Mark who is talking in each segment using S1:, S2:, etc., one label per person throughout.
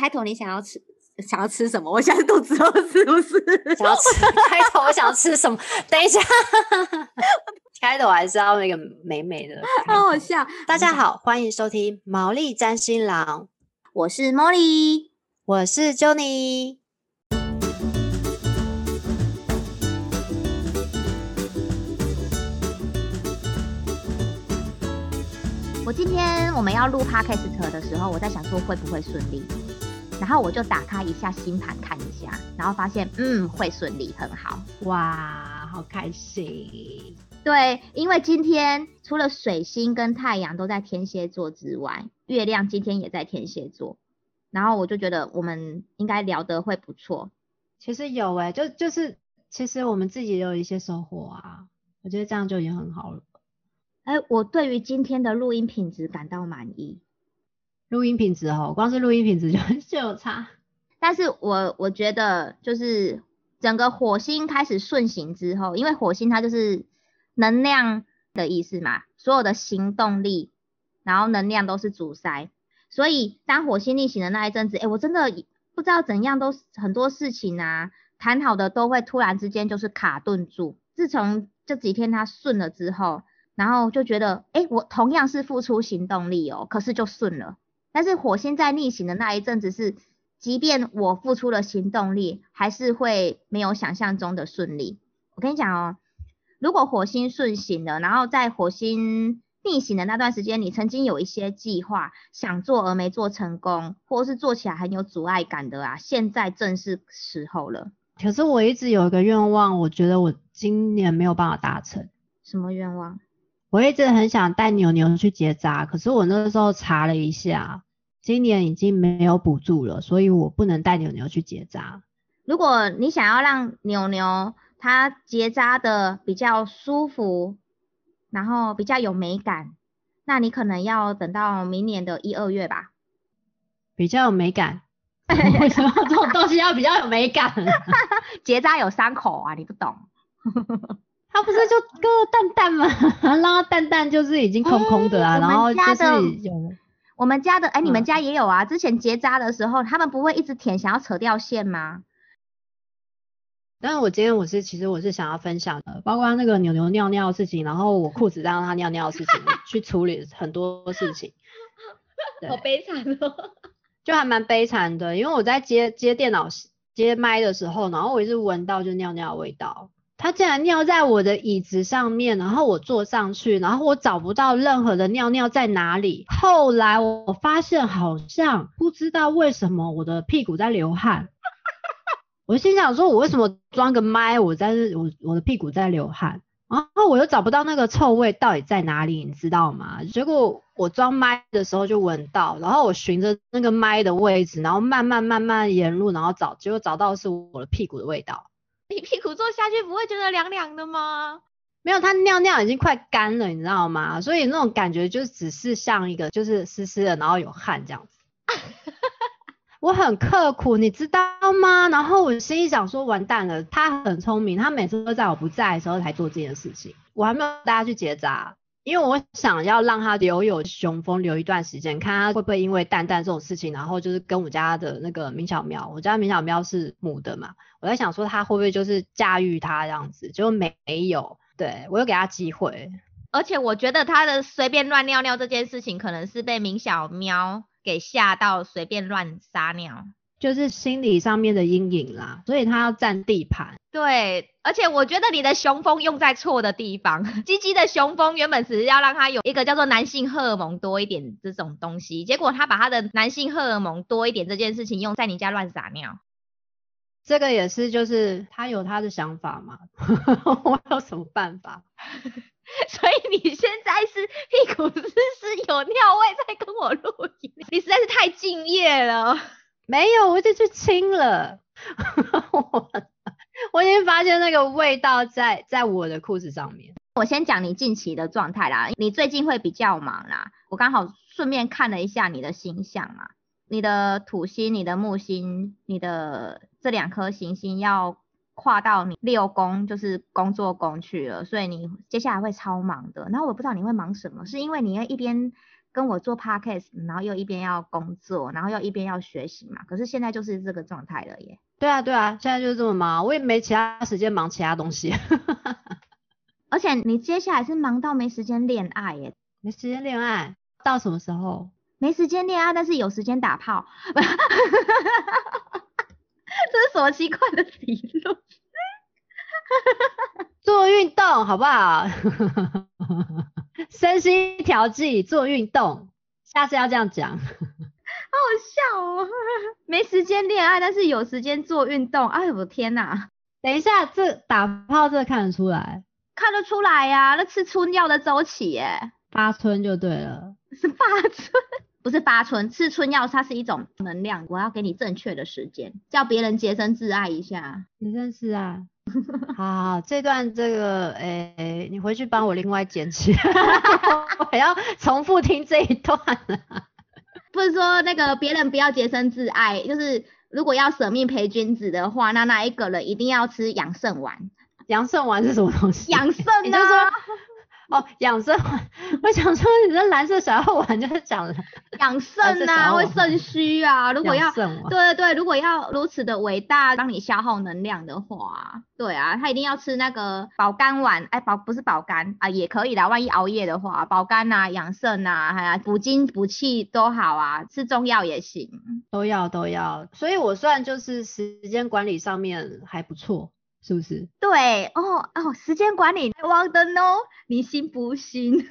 S1: 开头你想要吃想要吃什么？我现在肚子饿，是不是？
S2: 想要吃开头，我想要吃什么？等一下，开头还是要那个美美的。
S1: 好好笑。
S2: 大家好，欢迎收听毛利占新郎，
S1: 我是 Molly，
S2: 我是 Johnny。
S1: 我今天我们要录 Podcast 的时候，我在想说会不会顺利，然后我就打开一下星盘看一下，然后发现嗯会顺利，很好，
S2: 哇，好开心。
S1: 对，因为今天除了水星跟太阳都在天蝎座之外，月亮今天也在天蝎座，然后我就觉得我们应该聊得会不错。
S2: 其实有哎，就就是其实我们自己也有一些收获啊，我觉得这样就已经很好了。
S1: 哎，我对于今天的录音品质感到满意。
S2: 录音品质哦，光是录音品质就 就有差。
S1: 但是我我觉得就是整个火星开始顺行之后，因为火星它就是能量的意思嘛，所有的行动力，然后能量都是阻塞，所以当火星逆行的那一阵子，哎，我真的不知道怎样都很多事情啊，谈好的都会突然之间就是卡顿住。自从这几天它顺了之后。然后就觉得，哎，我同样是付出行动力哦，可是就顺了。但是火星在逆行的那一阵子是，即便我付出了行动力，还是会没有想象中的顺利。我跟你讲哦，如果火星顺行了，然后在火星逆行的那段时间，你曾经有一些计划想做而没做成功，或是做起来很有阻碍感的啊，现在正是时候了。
S2: 可是我一直有一个愿望，我觉得我今年没有办法达成。
S1: 什么愿望？
S2: 我一直很想带牛牛去结扎，可是我那个时候查了一下，今年已经没有补助了，所以我不能带牛牛去结扎。
S1: 如果你想要让牛牛它结扎的比较舒服，然后比较有美感，那你可能要等到明年的一二月吧。
S2: 比较有美感？为什么这种东西要比较有美感？
S1: 结扎有伤口啊，你不懂。
S2: 他不是就个蛋蛋吗？然后蛋蛋就是已经空空的啊，然后就是有
S1: 我们家的，哎，你们家也有啊？之前结扎的时候，他们不会一直舔，想要扯掉线吗？
S2: 但是我今天我是其实我是想要分享的，包括那个牛牛尿尿的事情，然后我裤子让它尿尿的事情，去处理很多事情。
S1: 好悲惨哦，
S2: 就还蛮悲惨的，因为我在接接电脑接麦的时候，然后我一直闻到就尿尿的味道。他竟然尿在我的椅子上面，然后我坐上去，然后我找不到任何的尿尿在哪里。后来我发现好像不知道为什么我的屁股在流汗，我心想说，我为什么装个麦，我在我我的屁股在流汗，然后我又找不到那个臭味到底在哪里，你知道吗？结果我装麦的时候就闻到，然后我循着那个麦的位置，然后慢慢慢慢沿路，然后找，结果找到是我的屁股的味道。
S1: 你屁股坐下去不会觉得凉凉的吗？
S2: 没有，他尿尿已经快干了，你知道吗？所以那种感觉就只是像一个就是湿湿的，然后有汗这样子。我很刻苦，你知道吗？然后我心里想说，完蛋了，他很聪明，他每次都在我不在的时候才做这件事情。我还没有带他去结扎。因为我想要让他留有雄风，留一段时间，看他会不会因为蛋蛋这种事情，然后就是跟我家的那个明小喵，我家明小喵是母的嘛，我在想说他会不会就是驾驭它这样子，就没有，对我有给他机会，
S1: 而且我觉得他的随便乱尿尿这件事情，可能是被明小喵给吓到，随便乱撒尿。
S2: 就是心理上面的阴影啦，所以他要占地盘。
S1: 对，而且我觉得你的雄风用在错的地方。鸡鸡的雄风原本只是要让它有一个叫做男性荷尔蒙多一点这种东西，结果他把他的男性荷尔蒙多一点这件事情用在你家乱撒尿。
S2: 这个也是，就是他有他的想法嘛，我有什么办法？
S1: 所以你现在是屁股是是有尿味在跟我录音，你实在是太敬业了。
S2: 没有，我就去清了。我我已经发现那个味道在在我的裤子上面。
S1: 我先讲你近期的状态啦，你最近会比较忙啦。我刚好顺便看了一下你的星象嘛，你的土星、你的木星、你的这两颗行星要跨到你六宫，就是工作宫去了，所以你接下来会超忙的。然后我不知道你会忙什么，是因为你要一边跟我做 podcast，然后又一边要工作，然后又一边要学习嘛。可是现在就是这个状态了耶。
S2: 对啊，对啊，现在就是这么忙，我也没其他时间忙其他东西。
S1: 而且你接下来是忙到没时间恋爱耶，
S2: 没时间恋爱到什么时候？
S1: 没时间恋爱，但是有时间打炮。这是什么奇怪的理论？
S2: 做运动好不好？身心调剂，做运动。下次要这样讲。好
S1: 好笑哦！没时间恋爱，但是有时间做运动。哎呦我的天哪！
S2: 等一下，这打炮这看得出来？
S1: 看得出来呀，那吃春药的周期耶。
S2: 八春就对了。
S1: 是八春，不是八春。吃春药它是一种能量，我要给你正确的时间，叫别人洁身自爱一下。
S2: 洁身自爱。好，这段这个，诶，你回去帮我另外剪辑，我还要重复听这一段。
S1: 不是说那个别人不要洁身自爱，就是如果要舍命陪君子的话，那那一个人一定要吃养肾丸。
S2: 养肾丸是什么东西？
S1: 养肾
S2: 啊。哦，养生丸，我想说你这蓝色小药丸就是讲
S1: 养肾啊，会肾虚啊。如果要，对对对，如果要如此的伟大，帮你消耗能量的话，对啊，他一定要吃那个保肝丸，哎，保不是保肝啊，也可以的。万一熬夜的话，保肝呐，养肾呐，还有补精补气都好啊，吃中药也行，
S2: 都要都要。所以我算就是时间管理上面还不错。是不是？
S1: 对哦哦，时间管理忘的呢，你信不信？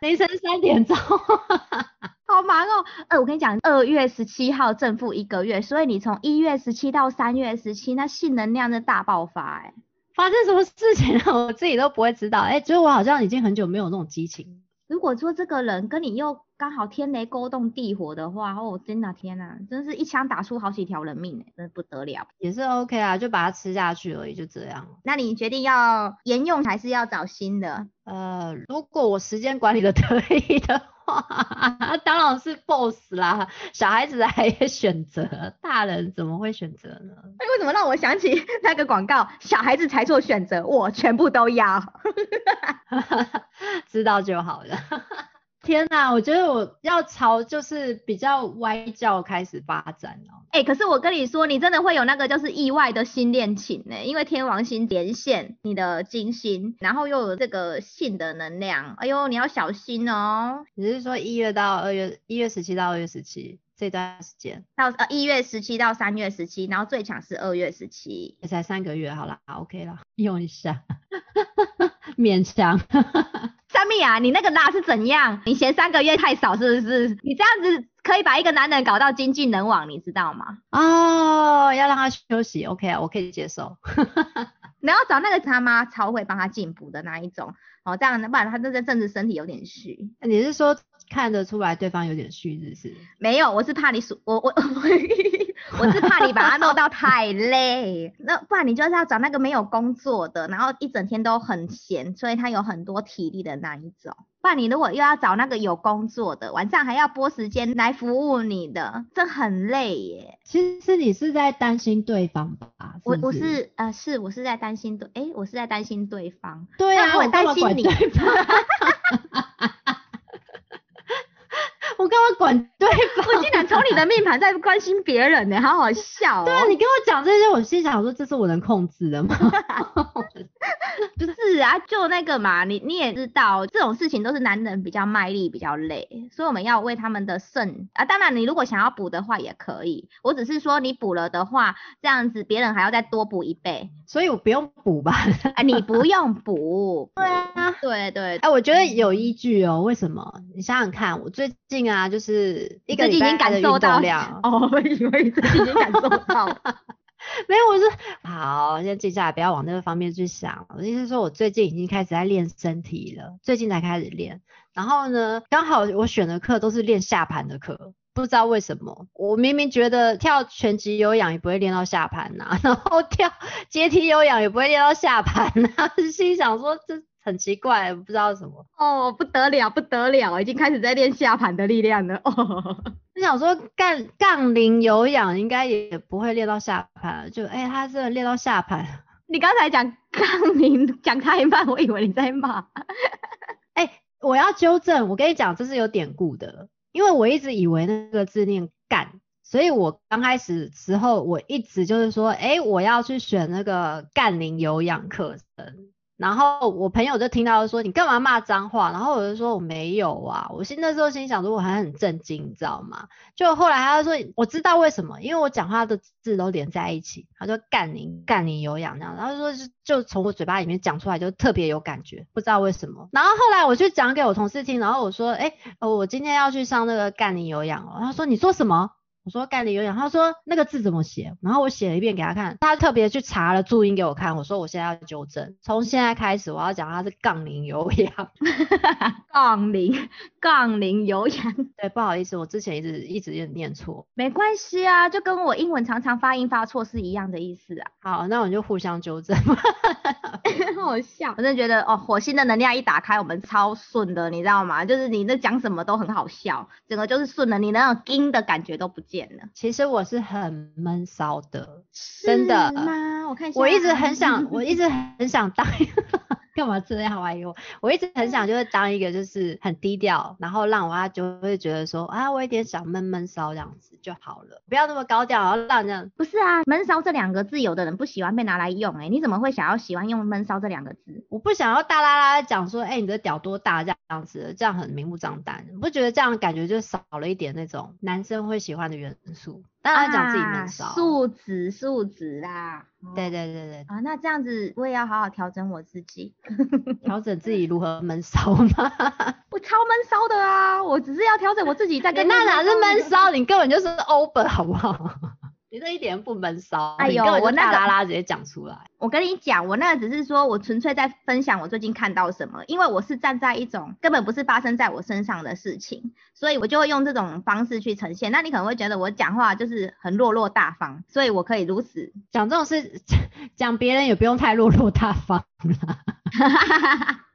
S2: 凌晨三点钟，
S1: 好忙哦。哎，我跟你讲，二月十七号正负一个月，所以你从一月十七到三月十七，那性能量的大爆发，哎，
S2: 发生什么事情了？我自己都不会知道。哎，觉得我好像已经很久没有那种激情。
S1: 如果说这个人跟你又刚好天雷勾动地火的话，哦，真的天哪，真是一枪打出好几条人命哎，真不得了。
S2: 也是 OK 啊，就把它吃下去而已，就这样。
S1: 那你决定要沿用还是要找新的？
S2: 呃，如果我时间管理的可以的话，当然是 boss 啦。小孩子还有选择，大人怎么会选择呢？
S1: 哎，为什么让我想起那个广告？小孩子才做选择，我全部都要。
S2: 知道就好了。天呐，我觉得我要朝就是比较歪教开始发展哦。
S1: 哎，可是我跟你说，你真的会有那个就是意外的新恋情呢，因为天王星连线你的金星，然后又有这个性的能量，哎呦，你要小心哦。
S2: 你是说一月到二月，一月十七到二月十七这段时间？
S1: 到呃一月十七到三月十七，然后最强是二月十七，
S2: 也才三个月，好啦 o k 了，用一下，勉强。
S1: 三米啊，你那个拉是怎样？你嫌三个月太少是不是？你这样子可以把一个男人搞到精尽人亡，你知道吗？
S2: 哦，要让他休息，OK 啊，我可以接受。
S1: 你要找那个他妈超会帮他进补的那一种，哦，这样不然他这阵子身体有点虚。
S2: 你是说看得出来对方有点虚，是不是？
S1: 没有，我是怕你 我我我是怕你把他弄到太累。那不然你就是要找那个没有工作的，然后一整天都很闲，所以他有很多体力的那一种。不然你如果又要找那个有工作的，晚上还要拨时间来服务你的，这很累耶。
S2: 其实你是在担心对方吧？
S1: 我我是呃是我是在担心对，哎我是在担心对方。
S2: 对啊，
S1: 我担心你。
S2: 我管对方？
S1: 我竟然从你的命盘在关心别人呢，好好笑。
S2: 对啊，你跟我讲这些，我心想说这是我能控制的吗？
S1: 不是啊，就那个嘛，你你也知道，这种事情都是男人比较卖力，比较累，所以我们要为他们的肾啊。当然，你如果想要补的话也可以，我只是说你补了的话，这样子别人还要再多补一倍，
S2: 所以我不用补吧？
S1: 哎，你不用补。
S2: 对啊，
S1: 对对。
S2: 哎，我觉得有依据哦。为什么？你想想看，我最近啊，就是一个
S1: 已经感受到
S2: 量
S1: 哦，我以为最近已经感受到。
S2: 没有，我是好，先接下来不要往那个方面去想。我意思是说，我最近已经开始在练身体了，最近才开始练。然后呢，刚好我选的课都是练下盘的课，不知道为什么，我明明觉得跳拳击有氧也不会练到下盘呐，然后跳 阶梯有氧也不会练到下盘呐，心想说这。很奇怪，不知道什么
S1: 哦，不得了，不得了，已经开始在练下盘的力量了哦。
S2: 我想说，杠杠铃有氧应该也不会练到下盘，就哎，他真的练到下盘。
S1: 你刚才讲杠铃讲太慢，我以为你在骂。
S2: 哎，我要纠正，我跟你讲，这是有典故的，因为我一直以为那个字念干，所以我刚开始时候我一直就是说，哎，我要去选那个干铃有氧课程。然后我朋友就听到说你干嘛骂脏话，然后我就说我没有啊，我心那时候心想说我还很震惊，你知道吗？就后来他就说我知道为什么，因为我讲话的字都连在一起，他说干你干你有氧这样，然后说就就从我嘴巴里面讲出来就特别有感觉，不知道为什么。然后后来我去讲给我同事听，然后我说哎，我今天要去上那个干你有氧哦，他说你说什么？我说概率有氧，他说那个字怎么写？然后我写了一遍给他看，他特别去查了注音给我看。我说我现在要纠正，从现在开始我要讲他是杠铃有氧，
S1: 杠铃杠铃有氧。
S2: 对，不好意思，我之前一直一直念错，
S1: 没关系啊，就跟我英文常常发音发错是一样的意思啊。
S2: 好，那我们就互相纠正。
S1: 好笑，我真的觉得哦，火星的能量一打开，我们超顺的，你知道吗？就是你那讲什么都很好笑，整个就是顺的，你那种惊的感觉都不见了。
S2: 其实我是很闷骚的，真的
S1: 吗？我看一下，
S2: 我一直很想，我一直很想当。干嘛这样哎呦，我一直很想就是当一个就是很低调，然后让我他就会觉得说啊，我有点小闷闷骚这样子就好了，不要那么高调，然后让人
S1: 不是啊，闷骚这两个字，有的人不喜欢被拿来用哎，你怎么会想要喜欢用闷骚这两个字？
S2: 我不想要大啦啦讲说，哎，你的屌多大这样子，这样很明目张胆，不觉得这样感觉就少了一点那种男生会喜欢的元素？当然讲自己闷骚，
S1: 素质素质啦。
S2: 对对对对
S1: 啊，那这样子我也要好好调整我自己，
S2: 调整自己如何 闷骚吗？
S1: 我超闷骚的啊，我只是要调整我自己在跟
S2: 那哪是闷骚，你根本就是 open 好不好？你这一点不闷骚，哎呦，我那拉拉直接讲出来。
S1: 我跟你讲，我那个只是说我纯粹在分享我最近看到什么，因为我是站在一种根本不是发生在我身上的事情，所以我就会用这种方式去呈现。那你可能会觉得我讲话就是很落落大方，所以我可以如此
S2: 讲这种事，讲别人也不用太落落大方了。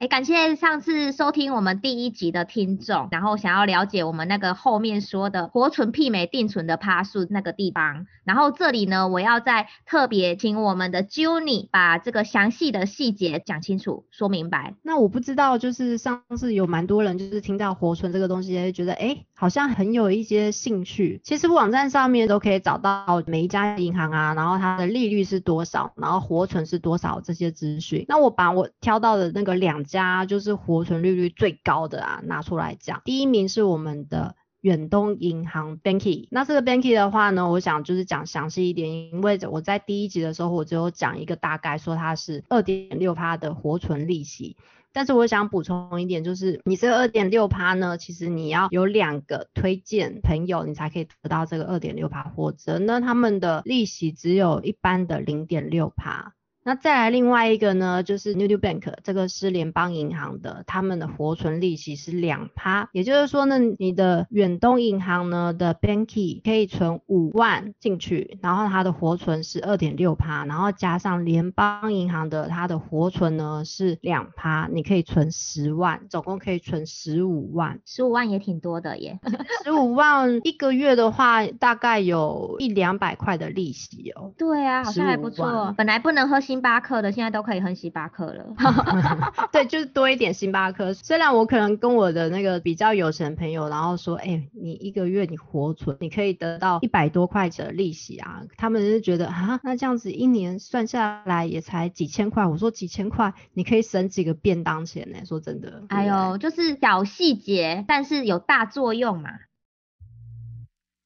S1: 哎，感谢上次收听我们第一集的听众，然后想要了解我们那个后面说的活存媲美定存的趴数那个地方，然后这里呢，我要再特别请我们的 Juni 把这个详细的细节讲清楚、说明白。
S2: 那我不知道，就是上次有蛮多人就是听到活存这个东西，觉得哎，好像很有一些兴趣。其实网站上面都可以找到每一家银行啊，然后它的利率是多少，然后活存是多少这些资讯。那我把我挑到的那个两。家就是活存利率最高的啊，拿出来讲，第一名是我们的远东银行 Banky。那这个 Banky 的话呢，我想就是讲详细一点，因为我在第一集的时候我只有讲一个大概，说它是二点六趴的活存利息。但是我想补充一点，就是你这二点六趴呢，其实你要有两个推荐朋友，你才可以得到这个二点六趴，或者呢他们的利息只有一般的零点六趴。那再来另外一个呢，就是 New Bank，这个是联邦银行的，他们的活存利息是两趴，也就是说呢，你的远东银行呢的 Banky 可以存五万进去，然后它的活存是二点六趴，然后加上联邦银行的它的活存呢是两趴，你可以存十万，总共可以存十五万，
S1: 十五万也挺多的耶，
S2: 十五万一个月的话，大概有一两百块的利息哦。
S1: 对啊，好像还不错，本来不能喝。星巴克的现在都可以喝星巴克了，
S2: 对，就是多一点星巴克。虽然我可能跟我的那个比较有钱朋友，然后说，哎，你一个月你活存，你可以得到一百多块钱的利息啊，他们是觉得啊，那这样子一年算下来也才几千块。我说几千块，你可以省几个便当钱呢？说真的，
S1: 哎呦，就是小细节，但是有大作用嘛。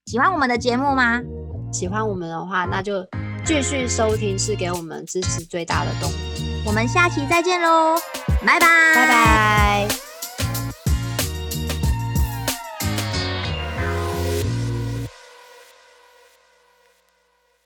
S1: 喜欢我们的节目吗？
S2: 喜欢我们的话，那就。继续收听是给我们支持最大的动力。
S1: 我们下期再见喽拜拜。拜拜。